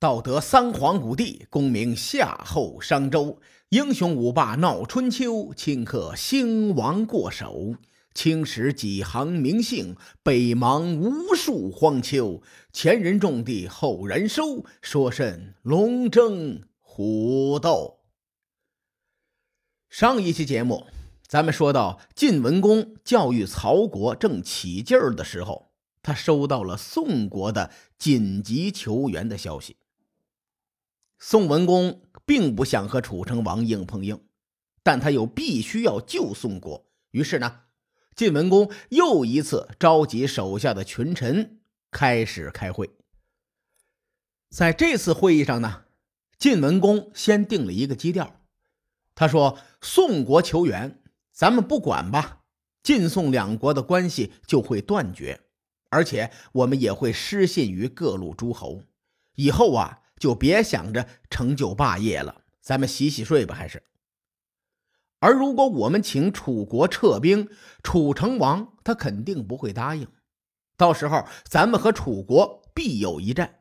道德三皇五帝，功名夏后商周，英雄五霸闹春秋，顷刻兴亡过手。青史几行名姓，北邙无数荒丘。前人种地，后人收，说甚龙争虎斗？上一期节目，咱们说到晋文公教育曹国正起劲儿的时候，他收到了宋国的紧急求援的消息。宋文公并不想和楚成王硬碰硬，但他又必须要救宋国，于是呢。晋文公又一次召集手下的群臣开始开会。在这次会议上呢，晋文公先定了一个基调，他说：“宋国求援，咱们不管吧，晋宋两国的关系就会断绝，而且我们也会失信于各路诸侯。以后啊，就别想着成就霸业了，咱们洗洗睡吧，还是。”而如果我们请楚国撤兵，楚成王他肯定不会答应。到时候咱们和楚国必有一战。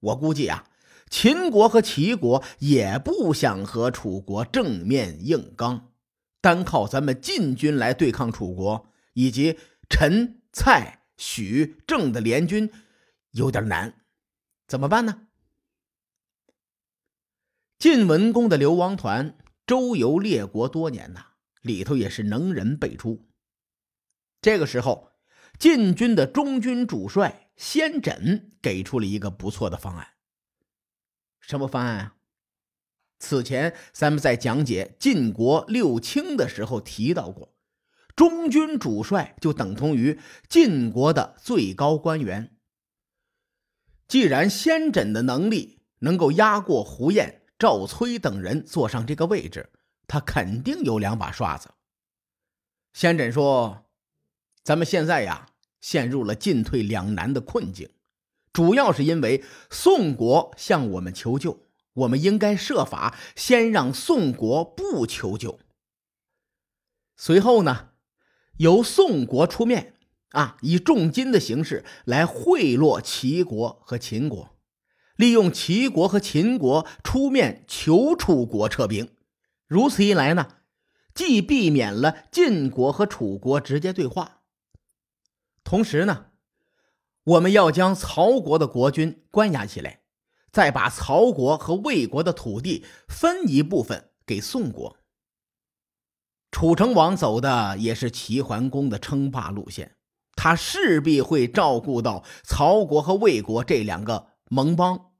我估计啊，秦国和齐国也不想和楚国正面硬刚。单靠咱们晋军来对抗楚国，以及陈、蔡、许、郑的联军，有点难。怎么办呢？晋文公的流亡团。周游列国多年呐，里头也是能人辈出。这个时候，晋军的中军主帅先轸给出了一个不错的方案。什么方案啊？此前咱们在讲解晋国六卿的时候提到过，中军主帅就等同于晋国的最高官员。既然先轸的能力能够压过胡彦。赵崔等人坐上这个位置，他肯定有两把刷子。先轸说：“咱们现在呀，陷入了进退两难的困境，主要是因为宋国向我们求救，我们应该设法先让宋国不求救。随后呢，由宋国出面，啊，以重金的形式来贿赂齐国和秦国。”利用齐国和秦国出面求楚国撤兵，如此一来呢，既避免了晋国和楚国直接对话，同时呢，我们要将曹国的国君关押起来，再把曹国和魏国的土地分一部分给宋国。楚成王走的也是齐桓公的称霸路线，他势必会照顾到曹国和魏国这两个盟邦。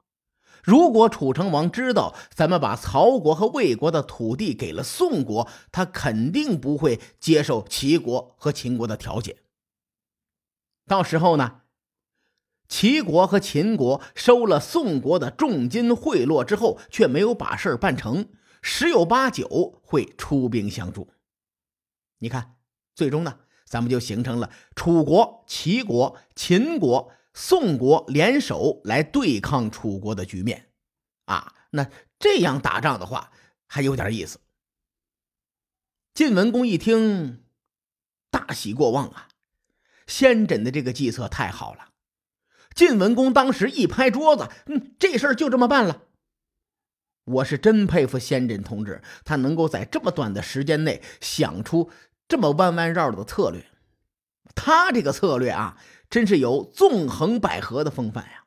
如果楚成王知道咱们把曹国和魏国的土地给了宋国，他肯定不会接受齐国和秦国的条件。到时候呢，齐国和秦国收了宋国的重金贿赂之后，却没有把事办成，十有八九会出兵相助。你看，最终呢，咱们就形成了楚国、齐国、秦国。宋国联手来对抗楚国的局面，啊，那这样打仗的话还有点意思。晋文公一听，大喜过望啊！先轸的这个计策太好了。晋文公当时一拍桌子，嗯，这事儿就这么办了。我是真佩服先轸同志，他能够在这么短的时间内想出这么弯弯绕绕的策略。他这个策略啊。真是有纵横捭阖的风范呀！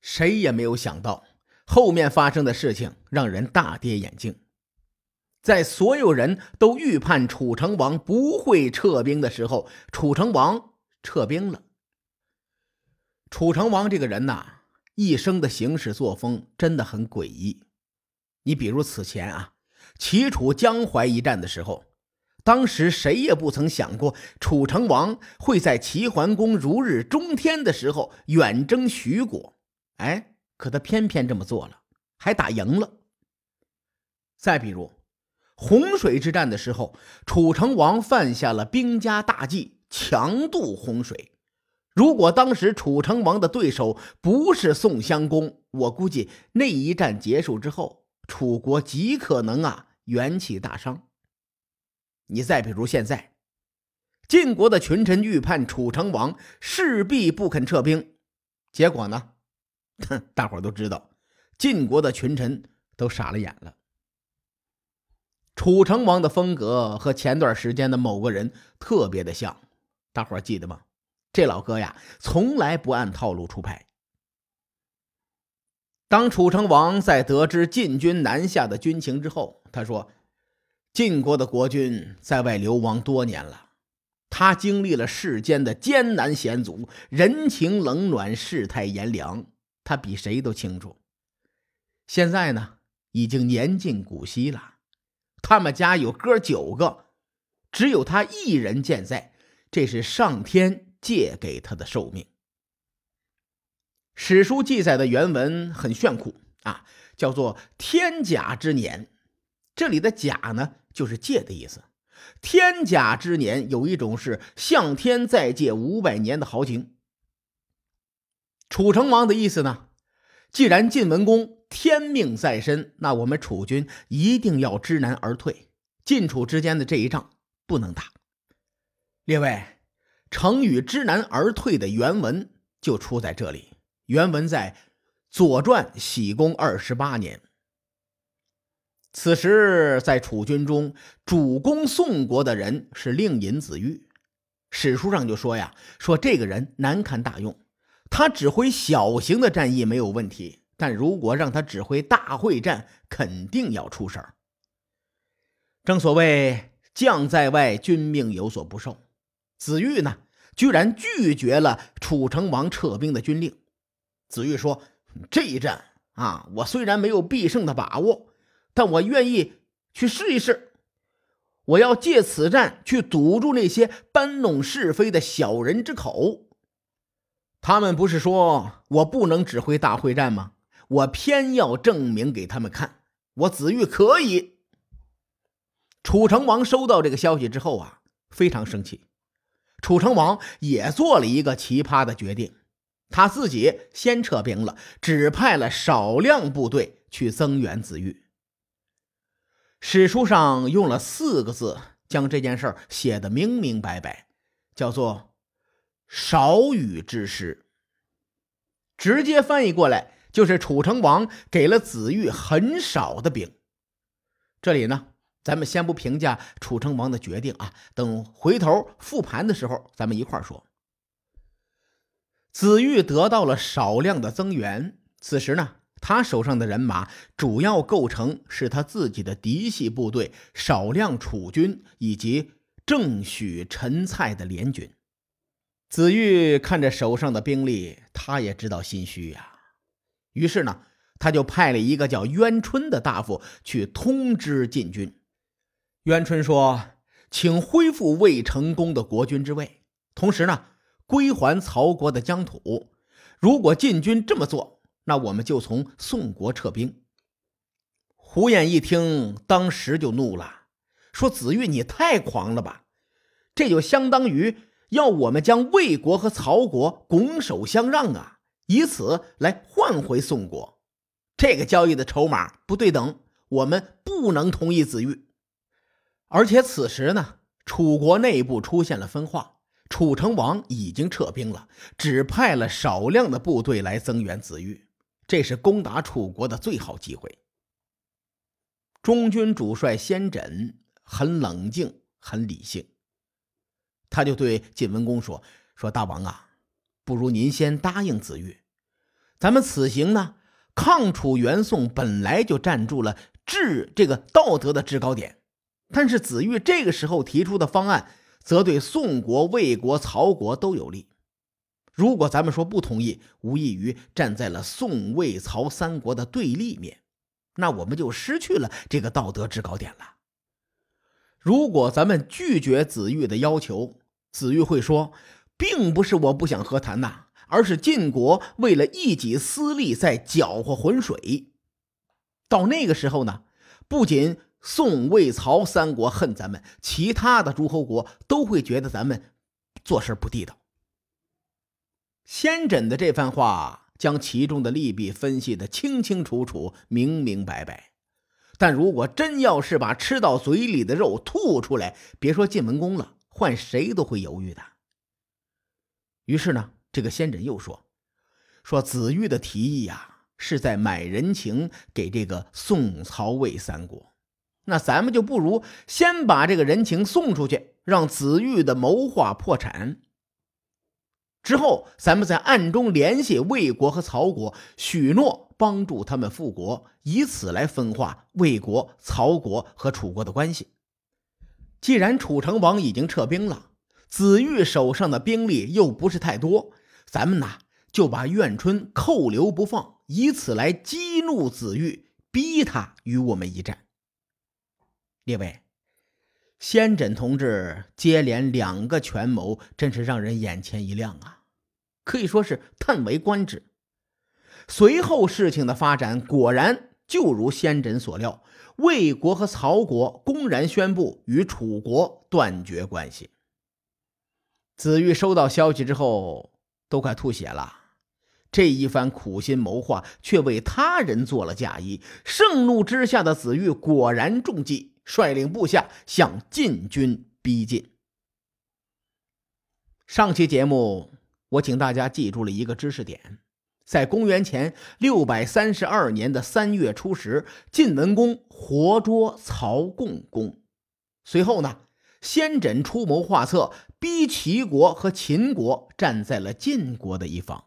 谁也没有想到，后面发生的事情让人大跌眼镜。在所有人都预判楚成王不会撤兵的时候，楚成王撤兵了。楚成王这个人呐，一生的行事作风真的很诡异。你比如此前啊，齐楚江淮一战的时候。当时谁也不曾想过楚成王会在齐桓公如日中天的时候远征徐国，哎，可他偏偏这么做了，还打赢了。再比如洪水之战的时候，楚成王犯下了兵家大忌，强渡洪水。如果当时楚成王的对手不是宋襄公，我估计那一战结束之后，楚国极可能啊元气大伤。你再比如现在，晋国的群臣预判楚成王势必不肯撤兵，结果呢，哼 大伙都知道，晋国的群臣都傻了眼了。楚成王的风格和前段时间的某个人特别的像，大伙记得吗？这老哥呀，从来不按套路出牌。当楚成王在得知晋军南下的军情之后，他说：“晋国的国君在外流亡多年了，他经历了世间的艰难险阻，人情冷暖，世态炎凉，他比谁都清楚。现在呢，已经年近古稀了，他们家有哥九个，只有他一人健在，这是上天借给他的寿命。”史书记载的原文很炫酷啊，叫做“天甲之年”。这里的“甲”呢，就是借的意思。天甲之年，有一种是向天再借五百年的豪情。楚成王的意思呢，既然晋文公天命在身，那我们楚军一定要知难而退。晋楚之间的这一仗不能打。列位，成语“知难而退”的原文就出在这里。原文在《左传》喜公二十八年。此时在楚军中主攻宋国的人是令尹子玉。史书上就说呀，说这个人难堪大用，他指挥小型的战役没有问题，但如果让他指挥大会战，肯定要出事儿。正所谓将在外，君命有所不受。子玉呢，居然拒绝了楚成王撤兵的军令。子玉说：“这一战啊，我虽然没有必胜的把握，但我愿意去试一试。我要借此战去堵住那些搬弄是非的小人之口。他们不是说我不能指挥大会战吗？我偏要证明给他们看，我子玉可以。”楚成王收到这个消息之后啊，非常生气。楚成王也做了一个奇葩的决定。他自己先撤兵了，只派了少量部队去增援子玉。史书上用了四个字将这件事写得明明白白，叫做“少羽之师”。直接翻译过来就是楚成王给了子玉很少的兵。这里呢，咱们先不评价楚成王的决定啊，等回头复盘的时候，咱们一块说。子玉得到了少量的增援，此时呢，他手上的人马主要构成是他自己的嫡系部队、少量楚军以及郑许陈蔡的联军。子玉看着手上的兵力，他也知道心虚呀，于是呢，他就派了一个叫渊春的大夫去通知晋军。渊春说：“请恢复未成功的国君之位，同时呢。”归还曹国的疆土，如果晋军这么做，那我们就从宋国撤兵。胡延一听，当时就怒了，说：“子玉，你太狂了吧！这就相当于要我们将魏国和曹国拱手相让啊，以此来换回宋国。这个交易的筹码不对等，我们不能同意子玉。而且此时呢，楚国内部出现了分化。”楚成王已经撤兵了，只派了少量的部队来增援子玉，这是攻打楚国的最好机会。中军主帅先轸很冷静，很理性，他就对晋文公说：“说大王啊，不如您先答应子玉，咱们此行呢，抗楚援宋本来就站住了治这个道德的制高点，但是子玉这个时候提出的方案。”则对宋国、魏国、曹国都有利。如果咱们说不同意，无异于站在了宋、魏、曹三国的对立面，那我们就失去了这个道德制高点了。如果咱们拒绝子玉的要求，子玉会说，并不是我不想和谈呐，而是晋国为了一己私利在搅和浑水。到那个时候呢，不仅宋、魏、曹三国恨咱们，其他的诸侯国都会觉得咱们做事不地道。先轸的这番话将其中的利弊分析的清清楚楚、明明白白。但如果真要是把吃到嘴里的肉吐出来，别说晋文公了，换谁都会犹豫的。于是呢，这个先轸又说：“说子玉的提议呀，是在买人情给这个宋曹魏三国。那咱们就不如先把这个人情送出去，让子玉的谋划破产。之后，咱们在暗中联系魏国和曹国，许诺帮助他们复国，以此来分化魏国、曹国和楚国的关系。既然楚成王已经撤兵了，子玉手上的兵力又不是太多，咱们呐就把苑春扣留不放，以此来激怒子玉，逼他与我们一战。列位，先轸同志接连两个权谋，真是让人眼前一亮啊！可以说是叹为观止。随后事情的发展果然就如先轸所料。魏国和曹国公然宣布与楚国断绝关系。子玉收到消息之后，都快吐血了。这一番苦心谋划，却为他人做了嫁衣。盛怒之下的子玉果然中计，率领部下向晋军逼近。上期节目，我请大家记住了一个知识点。在公元前六百三十二年的三月初十，晋文公活捉曹共公。随后呢，先轸出谋划策，逼齐国和秦国站在了晋国的一方。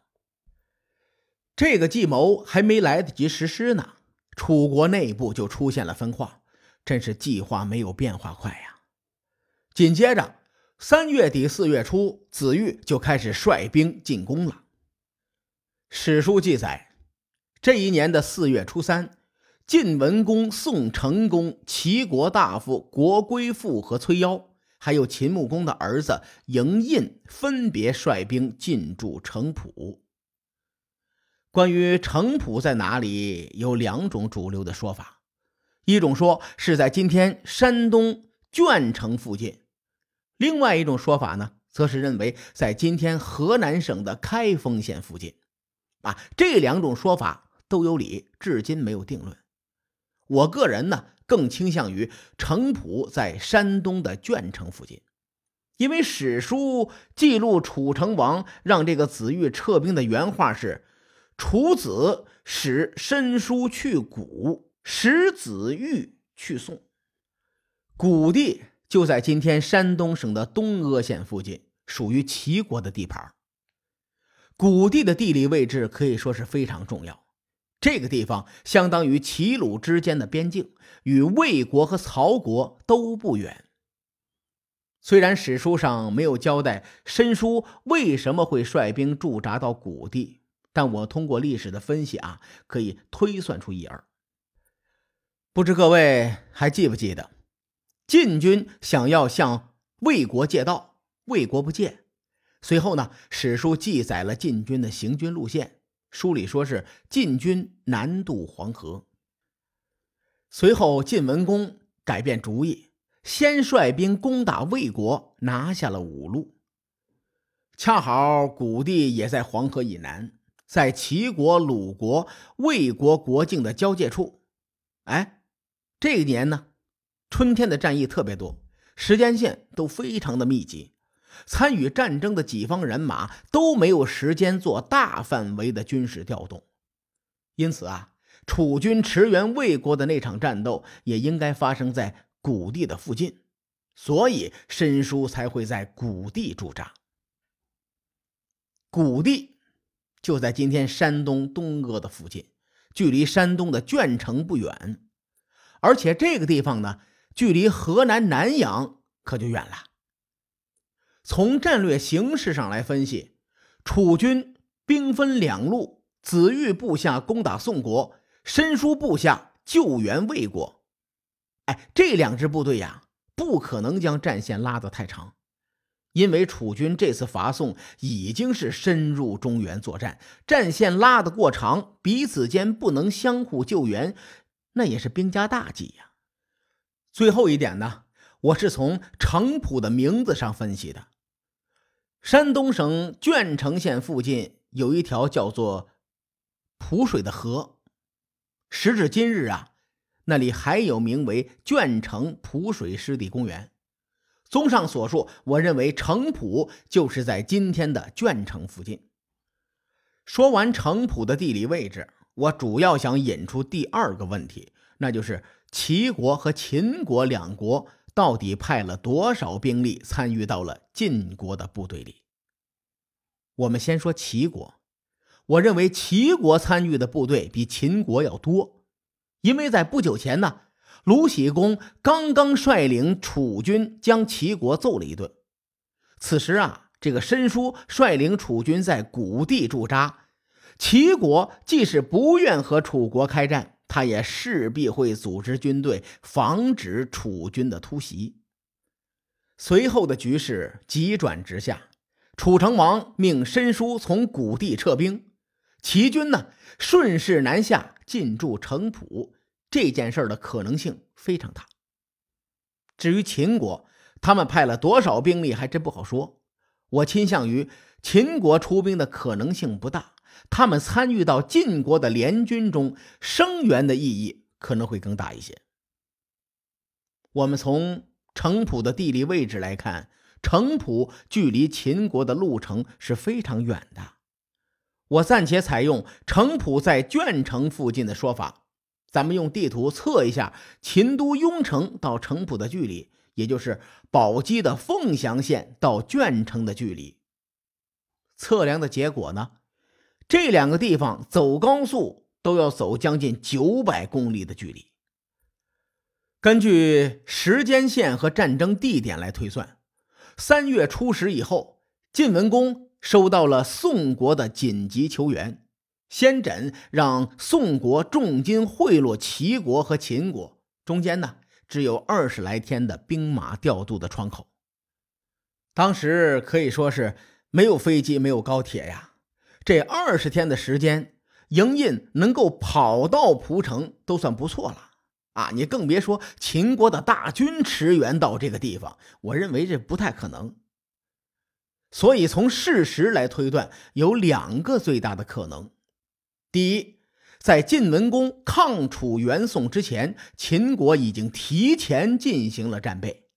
这个计谋还没来得及实施呢，楚国内部就出现了分化，真是计划没有变化快呀。紧接着，三月底四月初，子玉就开始率兵进攻了。史书记载，这一年的四月初三，晋文公、宋成公、齐国大夫国归父和崔夭，还有秦穆公的儿子嬴印，分别率兵进驻城濮。关于城濮在哪里，有两种主流的说法：一种说是在今天山东鄄城附近；另外一种说法呢，则是认为在今天河南省的开封县附近。啊，这两种说法都有理，至今没有定论。我个人呢，更倾向于城濮在山东的鄄城附近，因为史书记录楚成王让这个子玉撤兵的原话是：“楚子使申叔去谷，石子玉去宋。”谷地就在今天山东省的东阿县附近，属于齐国的地盘。谷地的地理位置可以说是非常重要，这个地方相当于齐鲁之间的边境，与魏国和曹国都不远。虽然史书上没有交代申叔为什么会率兵驻扎到谷地，但我通过历史的分析啊，可以推算出一二。不知各位还记不记得，晋军想要向魏国借道，魏国不借。随后呢，史书记载了晋军的行军路线。书里说是晋军南渡黄河。随后，晋文公改变主意，先率兵攻打魏国，拿下了五路。恰好谷地也在黄河以南，在齐国、鲁国、魏国国境的交界处。哎，这一年呢，春天的战役特别多，时间线都非常的密集。参与战争的几方人马都没有时间做大范围的军事调动，因此啊，楚军驰援魏国的那场战斗也应该发生在谷地的附近，所以申叔才会在谷地驻扎。谷地就在今天山东东阿的附近，距离山东的鄄城不远，而且这个地方呢，距离河南南阳可就远了。从战略形势上来分析，楚军兵分两路：子玉部下攻打宋国，申叔部下救援魏国。哎，这两支部队呀，不可能将战线拉得太长，因为楚军这次伐宋已经是深入中原作战，战线拉得过长，彼此间不能相互救援，那也是兵家大忌呀。最后一点呢，我是从城濮的名字上分析的。山东省鄄城县附近有一条叫做濮水的河，时至今日啊，那里还有名为鄄城濮水湿地公园。综上所述，我认为城濮就是在今天的鄄城附近。说完城濮的地理位置，我主要想引出第二个问题，那就是齐国和秦国两国到底派了多少兵力参与到了晋国的部队里？我们先说齐国，我认为齐国参与的部队比秦国要多，因为在不久前呢，鲁僖公刚刚率领楚军将齐国揍了一顿。此时啊，这个申叔率领楚军在谷地驻扎。齐国即使不愿和楚国开战，他也势必会组织军队防止楚军的突袭。随后的局势急转直下，楚成王命申叔从谷地撤兵，齐军呢顺势南下进驻城濮。这件事的可能性非常大。至于秦国，他们派了多少兵力还真不好说。我倾向于秦国出兵的可能性不大。他们参与到晋国的联军中，声援的意义可能会更大一些。我们从城濮的地理位置来看，城濮距离秦国的路程是非常远的。我暂且采用城濮在鄄城附近的说法，咱们用地图测一下秦都雍城到城濮的距离，也就是宝鸡的凤翔县到鄄城的距离。测量的结果呢？这两个地方走高速都要走将近九百公里的距离。根据时间线和战争地点来推算，三月初十以后，晋文公收到了宋国的紧急求援，先轸让宋国重金贿赂齐国和秦国，中间呢只有二十来天的兵马调度的窗口。当时可以说是没有飞机，没有高铁呀。这二十天的时间，营印能够跑到蒲城都算不错了啊！你更别说秦国的大军驰援到这个地方，我认为这不太可能。所以从事实来推断，有两个最大的可能：第一，在晋文公抗楚援宋之前，秦国已经提前进行了战备，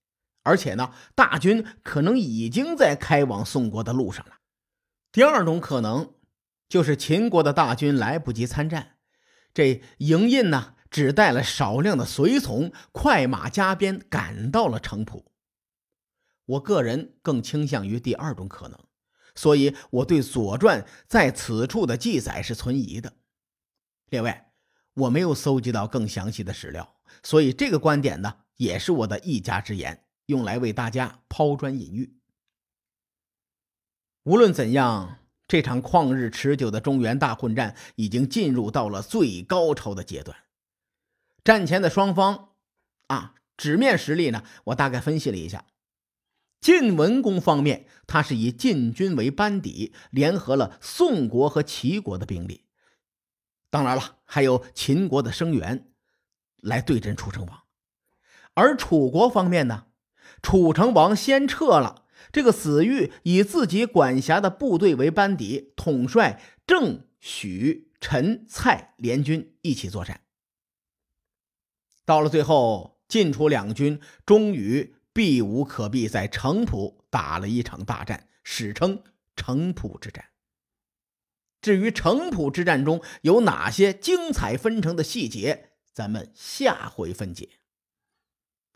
而且呢，大军可能已经在开往宋国的路上了。第二种可能。就是秦国的大军来不及参战，这营印呢只带了少量的随从，快马加鞭赶到了城濮。我个人更倾向于第二种可能，所以我对《左传》在此处的记载是存疑的。另外，我没有搜集到更详细的史料，所以这个观点呢也是我的一家之言，用来为大家抛砖引玉。无论怎样。这场旷日持久的中原大混战已经进入到了最高潮的阶段。战前的双方，啊，纸面实力呢，我大概分析了一下。晋文公方面，他是以晋军为班底，联合了宋国和齐国的兵力，当然了，还有秦国的声援，来对阵楚成王。而楚国方面呢，楚成王先撤了。这个死玉以自己管辖的部队为班底，统帅郑、许、陈、蔡联军一起作战。到了最后，晋楚两军终于避无可避，在城濮打了一场大战，史称城濮之战。至于城濮之战中有哪些精彩纷呈的细节，咱们下回分解。